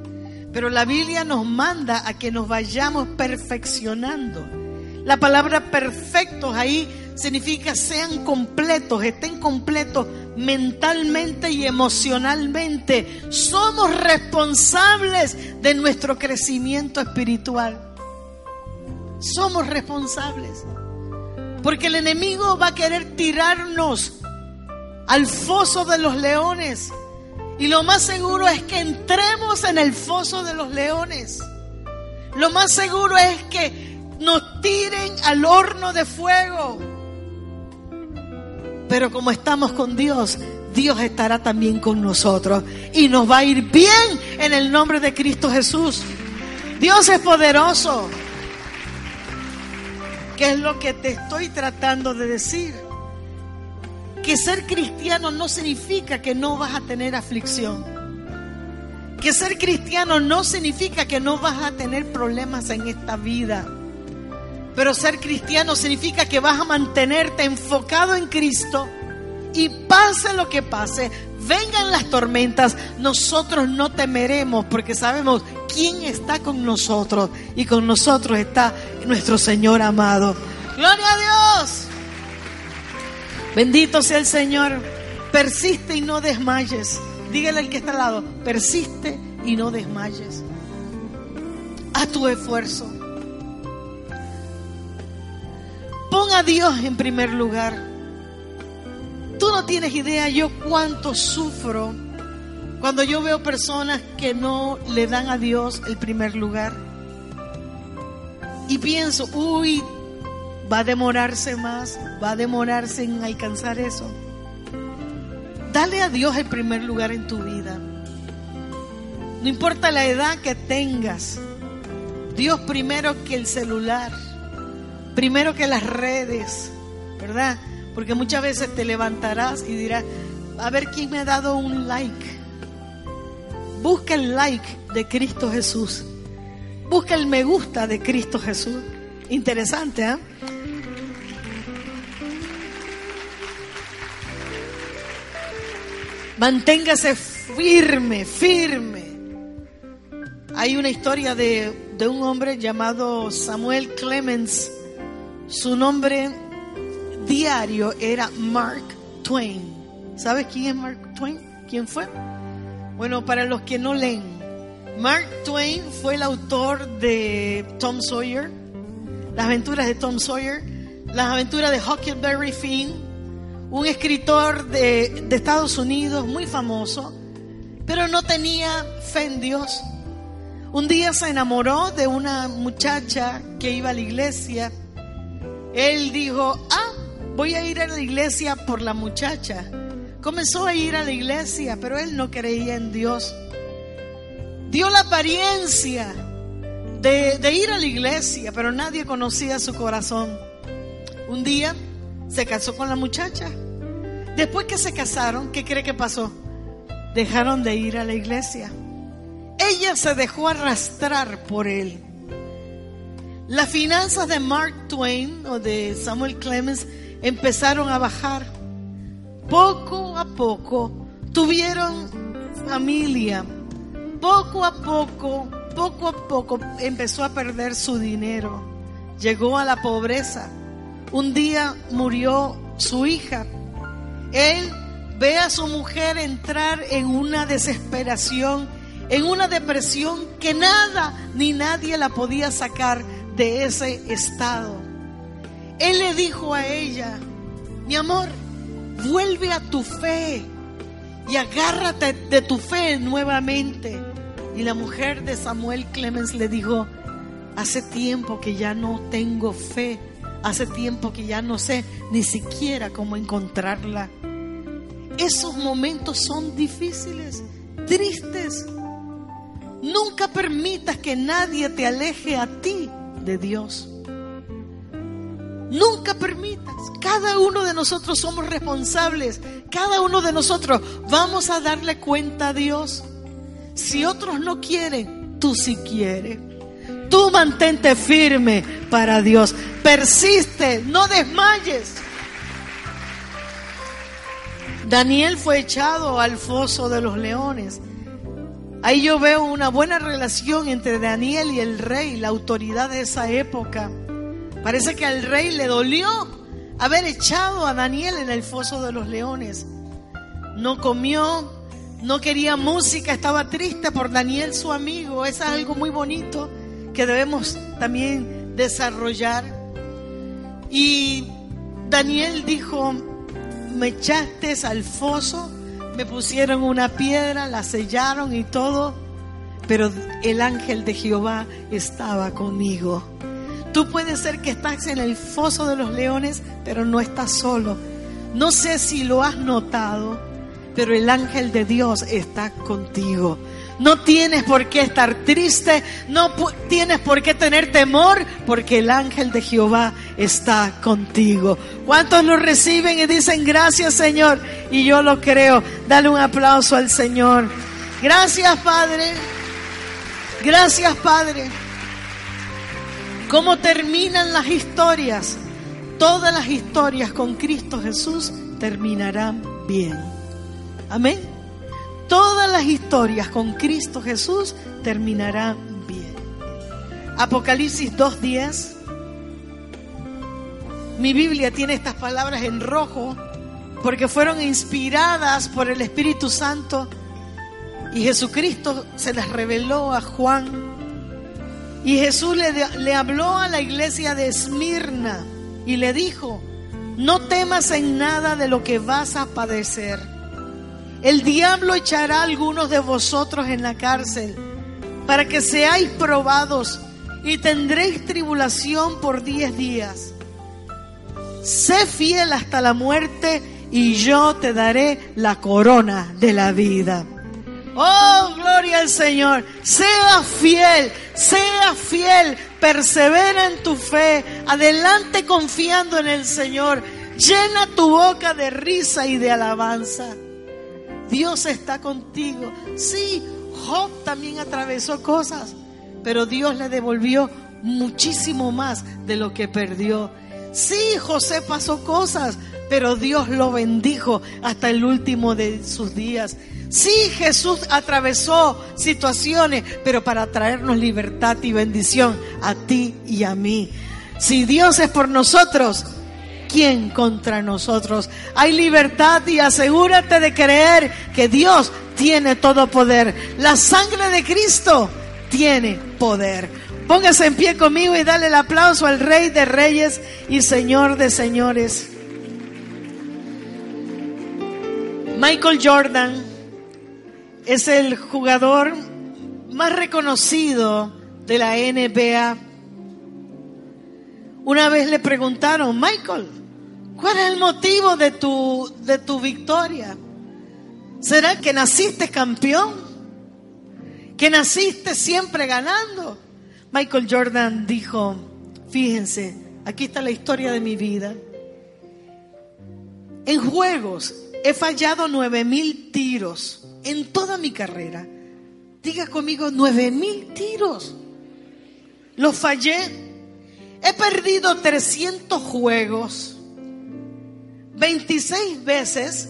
S2: Pero la Biblia nos manda a que nos vayamos perfeccionando. La palabra perfectos ahí significa sean completos, estén completos mentalmente y emocionalmente. Somos responsables de nuestro crecimiento espiritual. Somos responsables. Porque el enemigo va a querer tirarnos al foso de los leones. Y lo más seguro es que entremos en el foso de los leones. Lo más seguro es que nos tiren al horno de fuego. Pero como estamos con Dios, Dios estará también con nosotros. Y nos va a ir bien en el nombre de Cristo Jesús. Dios es poderoso. ¿Qué es lo que te estoy tratando de decir? Que ser cristiano no significa que no vas a tener aflicción. Que ser cristiano no significa que no vas a tener problemas en esta vida. Pero ser cristiano significa que vas a mantenerte enfocado en Cristo y pase lo que pase, vengan las tormentas, nosotros no temeremos porque sabemos quién está con nosotros y con nosotros está nuestro Señor amado. Gloria a Dios. Bendito sea el Señor. Persiste y no desmayes. Dígale al que está al lado, persiste y no desmayes. A tu esfuerzo. Pon a Dios en primer lugar. Tú no tienes idea yo cuánto sufro cuando yo veo personas que no le dan a Dios el primer lugar. Y pienso, uy, va a demorarse más, va a demorarse en alcanzar eso. Dale a Dios el primer lugar en tu vida. No importa la edad que tengas. Dios primero que el celular primero que las redes, ¿verdad? Porque muchas veces te levantarás y dirás, a ver quién me ha dado un like. Busca el like de Cristo Jesús. Busca el me gusta de Cristo Jesús. Interesante, ¿eh? Manténgase firme, firme. Hay una historia de, de un hombre llamado Samuel Clemens su nombre diario era Mark Twain. ¿Sabes quién es Mark Twain? ¿Quién fue? Bueno, para los que no leen, Mark Twain fue el autor de Tom Sawyer, las aventuras de Tom Sawyer, las aventuras de Huckleberry Finn, un escritor de, de Estados Unidos muy famoso, pero no tenía fe en Dios. Un día se enamoró de una muchacha que iba a la iglesia él dijo, ah, voy a ir a la iglesia por la muchacha. Comenzó a ir a la iglesia, pero él no creía en Dios. Dio la apariencia de, ir a la iglesia, pero nadie conocía su corazón. Un día se casó con la muchacha. Después que se casaron, ¿qué cree que pasó? Dejaron de ir a la iglesia. Ella se dejó arrastrar por él. Las finanzas de Mark Twain o de Samuel Clemens empezaron a bajar. Poco a poco tuvieron familia. Poco a poco, poco a poco empezó a perder su dinero. Llegó a la pobreza. Un día murió su hija. Él ve a su mujer entrar en una desesperación, en una depresión que nada ni nadie la podía sacar de ese estado. Él le dijo a ella, mi amor, vuelve a tu fe y agárrate de tu fe nuevamente. Y la mujer de Samuel Clemens le dijo, hace tiempo que ya no tengo fe, hace tiempo que ya no sé ni siquiera cómo encontrarla. Esos momentos son difíciles, tristes, Nunca permitas que nadie te aleje a ti de Dios. Nunca permitas. Cada uno de nosotros somos responsables. Cada uno de nosotros vamos a darle cuenta a Dios. Si otros no quieren, tú sí quieres. Tú mantente firme para Dios. Persiste, no desmayes. Daniel fue echado al foso de los leones. Ahí yo veo una buena relación entre Daniel y el rey, la autoridad de esa época. Parece que al rey le dolió haber echado a Daniel en el foso de los leones. No comió, no quería música, estaba triste por Daniel, su amigo. Es algo muy bonito que debemos también desarrollar. Y Daniel dijo, me echaste al foso me pusieron una piedra, la sellaron y todo, pero el ángel de Jehová estaba conmigo. Tú puedes ser que estás en el foso de los leones, pero no estás solo. No sé si lo has notado, pero el ángel de Dios está contigo. No tienes por qué estar triste, no tienes por qué tener temor, porque el ángel de Jehová está contigo. ¿Cuántos lo reciben y dicen gracias Señor? Y yo lo creo. Dale un aplauso al Señor. Gracias Padre. Gracias Padre. ¿Cómo terminan las historias? Todas las historias con Cristo Jesús terminarán bien. Amén todas las historias con Cristo Jesús terminarán bien. Apocalipsis 2.10. Mi Biblia tiene estas palabras en rojo porque fueron inspiradas por el Espíritu Santo y Jesucristo se las reveló a Juan. Y Jesús le, le habló a la iglesia de Esmirna y le dijo, no temas en nada de lo que vas a padecer el diablo echará a algunos de vosotros en la cárcel para que seáis probados y tendréis tribulación por diez días. Sé fiel hasta la muerte y yo te daré la corona de la vida. Oh, gloria al Señor. Sea fiel, sea fiel, persevera en tu fe, adelante confiando en el Señor. Llena tu boca de risa y de alabanza. Dios está contigo. Sí, Job también atravesó cosas, pero Dios le devolvió muchísimo más de lo que perdió. Sí, José pasó cosas, pero Dios lo bendijo hasta el último de sus días. Sí, Jesús atravesó situaciones, pero para traernos libertad y bendición a ti y a mí. Si Dios es por nosotros, ¿quién contra nosotros? Hay libertad y asegúrate de creer que Dios tiene todo poder. La sangre de Cristo tiene poder. Póngase en pie conmigo y dale el aplauso al Rey de Reyes y Señor de Señores. Michael Jordan es el jugador más reconocido de la NBA. Una vez le preguntaron, Michael, ¿Cuál es el motivo de tu, de tu victoria? ¿Será que naciste campeón? ¿Que naciste siempre ganando? Michael Jordan dijo, fíjense, aquí está la historia de mi vida. En juegos he fallado nueve mil tiros en toda mi carrera. Diga conmigo, nueve mil tiros. Los fallé. He perdido 300 juegos 26 veces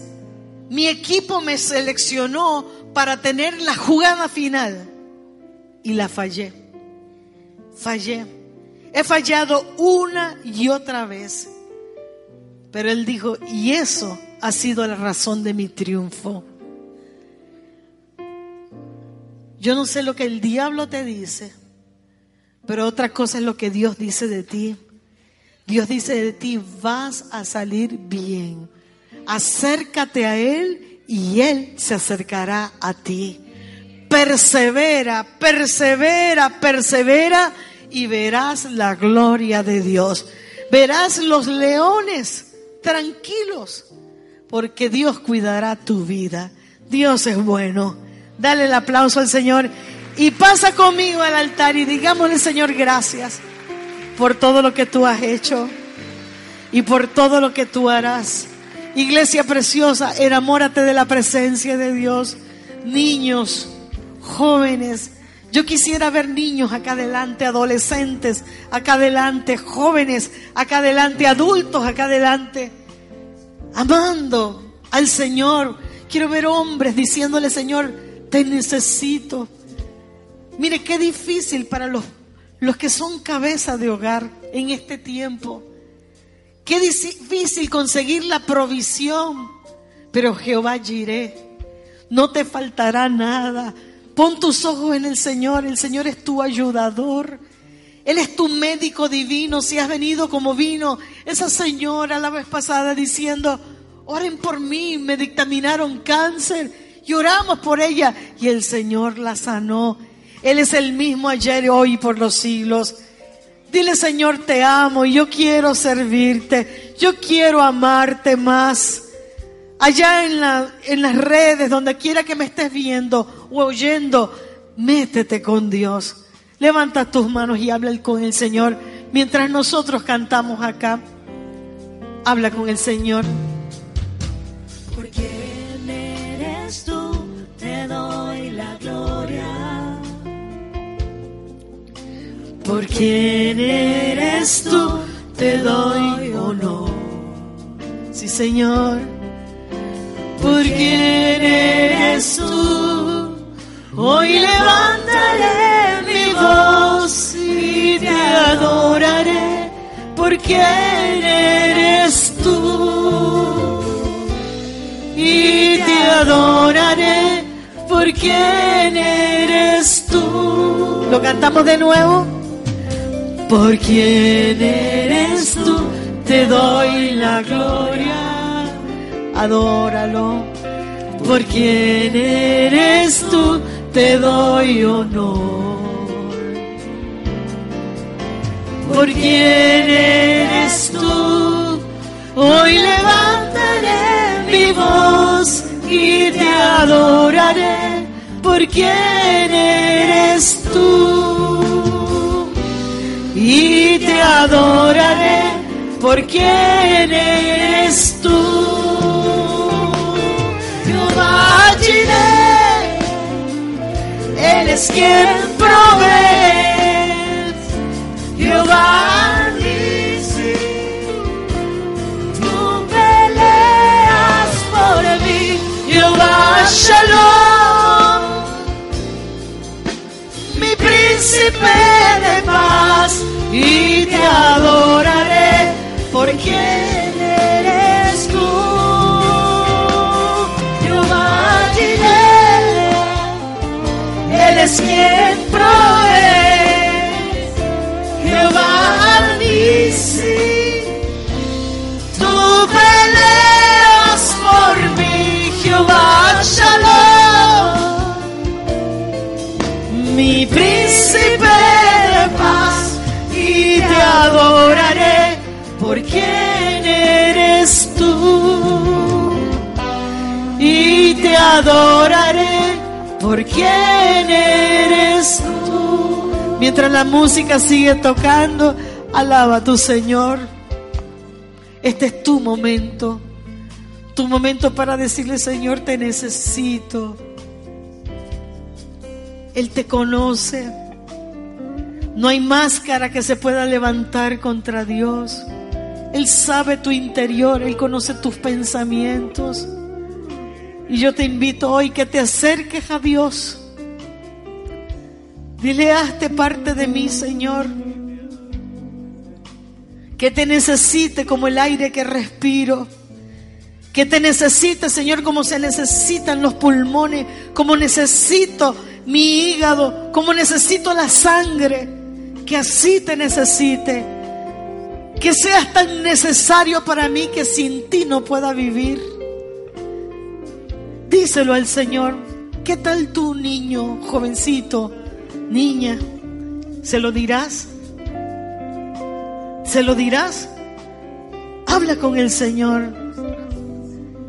S2: mi equipo me seleccionó para tener la jugada final y la fallé. Fallé. He fallado una y otra vez. Pero él dijo, y eso ha sido la razón de mi triunfo. Yo no sé lo que el diablo te dice, pero otra cosa es lo que Dios dice de ti. Dios dice de ti, vas a salir bien. Acércate a Él y Él se acercará a ti. Persevera, persevera, persevera y verás la gloria de Dios. Verás los leones tranquilos porque Dios cuidará tu vida. Dios es bueno. Dale el aplauso al Señor Y pasa conmigo al altar y digámosle, Señor, gracias por todo lo que tú has hecho y por todo lo que tú harás. Iglesia preciosa, enamórate de la presencia de Dios. Niños, jóvenes, yo quisiera ver niños acá adelante, adolescentes acá adelante, jóvenes acá adelante, adultos acá adelante, amando al Señor. Quiero ver hombres diciéndole, Señor, te necesito. Mire qué difícil para los, los que son cabeza de hogar en este tiempo. Qué difícil conseguir la provisión. Pero Jehová Jiré, no te faltará nada. Pon tus ojos en el Señor. El Señor es tu ayudador. Él es tu médico divino. Si has venido como vino esa señora la vez pasada diciendo, oren por mí, me dictaminaron cáncer. Y oramos por ella. Y el Señor la sanó. Él es el mismo ayer, hoy y por los siglos. Dile, Señor, te amo y yo quiero servirte. Yo quiero amarte más. Allá en, la, en las redes, donde quiera que me estés viendo o oyendo, métete con Dios. Levanta tus manos y habla con el Señor. Mientras nosotros cantamos acá, habla con el Señor.
S3: Porque
S2: Por quién eres tú, te doy honor. Sí, Señor. Por quién eres tú, hoy levantaré mi voz y te adoraré. Por quién eres tú, y te adoraré. Por quién eres tú. Lo cantamos de nuevo. Por quién eres tú, te doy la gloria. Adóralo. Por quién eres tú, te doy honor. Por quién eres tú, hoy levantaré mi voz y te adoraré. Por quién eres tú y te adoraré por quién eres tú. Jehová Jireh, Él es quien provee. Jehová. Jehová Shalom, mi príncipe de paz, y te adoraré por quien eres tú. Jehová Él es quien provee. Te adoraré por quien eres tú. Y te adoraré por quien eres tú. Mientras la música sigue tocando, alaba a tu Señor. Este es tu momento. Tu momento para decirle, Señor, te necesito. Él te conoce. No hay máscara que se pueda levantar contra Dios. Él sabe tu interior, Él conoce tus pensamientos. Y yo te invito hoy que te acerques a Dios. Dile, hazte parte de mí, Señor. Que te necesite como el aire que respiro. Que te necesite, Señor, como se necesitan los pulmones, como necesito mi hígado, como necesito la sangre, que así te necesite. Que seas tan necesario para mí que sin ti no pueda vivir. Díselo al Señor. ¿Qué tal tú, niño, jovencito, niña? ¿Se lo dirás? ¿Se lo dirás? Habla con el Señor.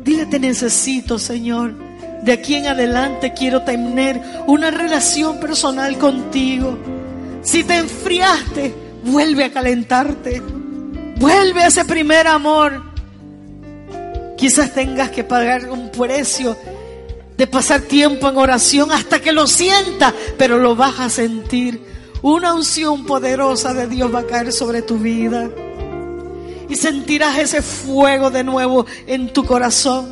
S2: Dile, te necesito, Señor. De aquí en adelante quiero tener una relación personal contigo. Si te enfriaste, vuelve a calentarte. Vuelve a ese primer amor. Quizás tengas que pagar un precio de pasar tiempo en oración hasta que lo sientas, pero lo vas a sentir. Una unción poderosa de Dios va a caer sobre tu vida. Y sentirás ese fuego de nuevo en tu corazón.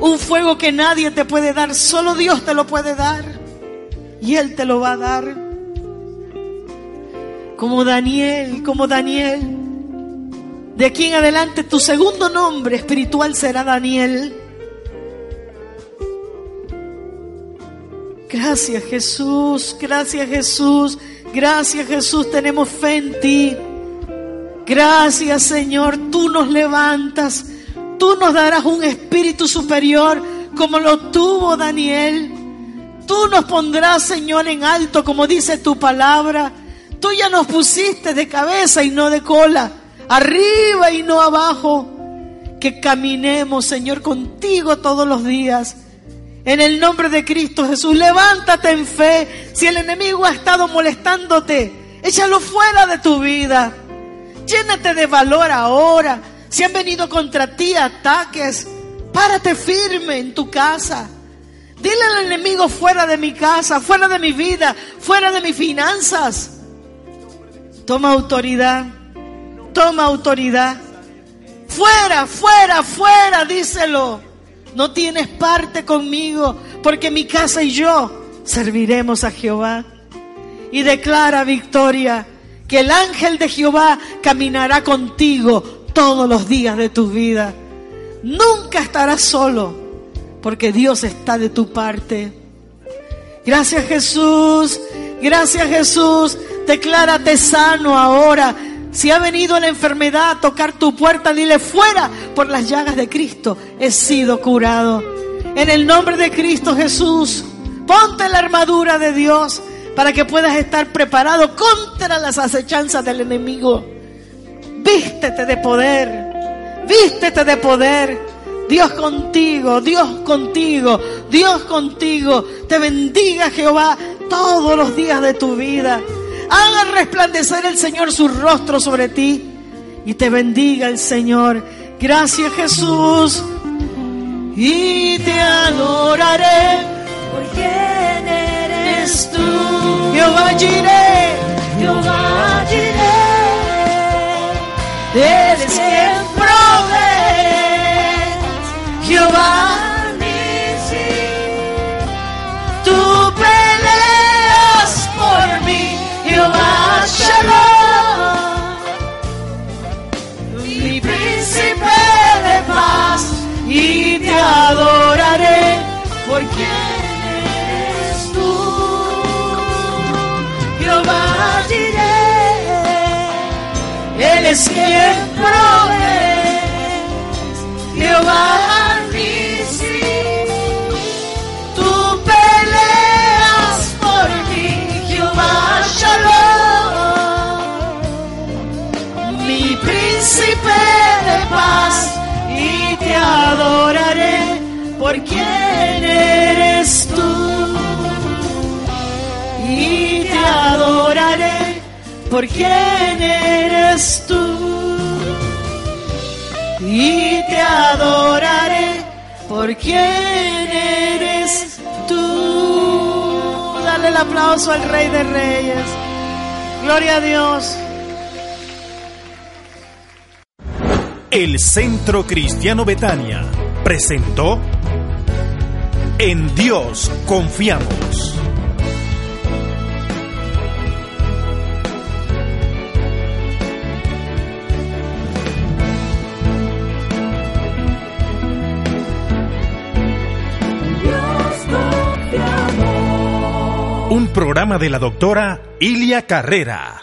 S2: Un fuego que nadie te puede dar, solo Dios te lo puede dar. Y Él te lo va a dar. Como Daniel, como Daniel. De aquí en adelante tu segundo nombre espiritual será Daniel. Gracias Jesús, gracias Jesús, gracias Jesús, tenemos fe en ti. Gracias Señor, tú nos levantas, tú nos darás un espíritu superior como lo tuvo Daniel. Tú nos pondrás Señor en alto como dice tu palabra. Tú ya nos pusiste de cabeza y no de cola, arriba y no abajo. Que caminemos Señor contigo todos los días en el nombre de Cristo Jesús, levántate en fe. Si el enemigo ha estado molestándote, échalo fuera de tu vida. Llénate de valor ahora. Si han venido contra ti ataques, párate firme en tu casa. Dile al enemigo fuera de mi casa, fuera de mi vida, fuera de mis finanzas. Toma autoridad. Toma autoridad. Fuera, fuera, fuera, díselo. No tienes parte conmigo, porque mi casa y yo serviremos a Jehová. Y declara victoria, que el ángel de Jehová caminará contigo todos los días de tu vida. Nunca estarás solo, porque Dios está de tu parte. Gracias Jesús, gracias Jesús. Declárate sano ahora si ha venido la enfermedad a tocar tu puerta, dile fuera por las llagas de Cristo. He sido curado. En el nombre de Cristo Jesús, ponte la armadura de Dios para que puedas estar preparado contra las acechanzas del enemigo. Vístete de poder. Vístete de poder. Dios contigo, Dios contigo, Dios contigo. Te bendiga Jehová todos los días de tu vida. Haga resplandecer el Señor su rostro sobre ti y te bendiga el Señor. Gracias Jesús. Y te adoraré.
S3: ¿Por quién eres tú?
S2: Jehová Jireh.
S3: Jehová Jireh.
S2: Eres quien provee. ¿Por quién eres tú? Jehová Él es quien provee. Jehová por quién eres tú. Y te adoraré por quién eres tú. Y te adoraré por quién eres tú. Dale el aplauso al Rey de Reyes. Gloria a Dios.
S1: El Centro Cristiano Betania presentó En
S3: Dios confiamos.
S1: Un programa de la doctora Ilia Carrera.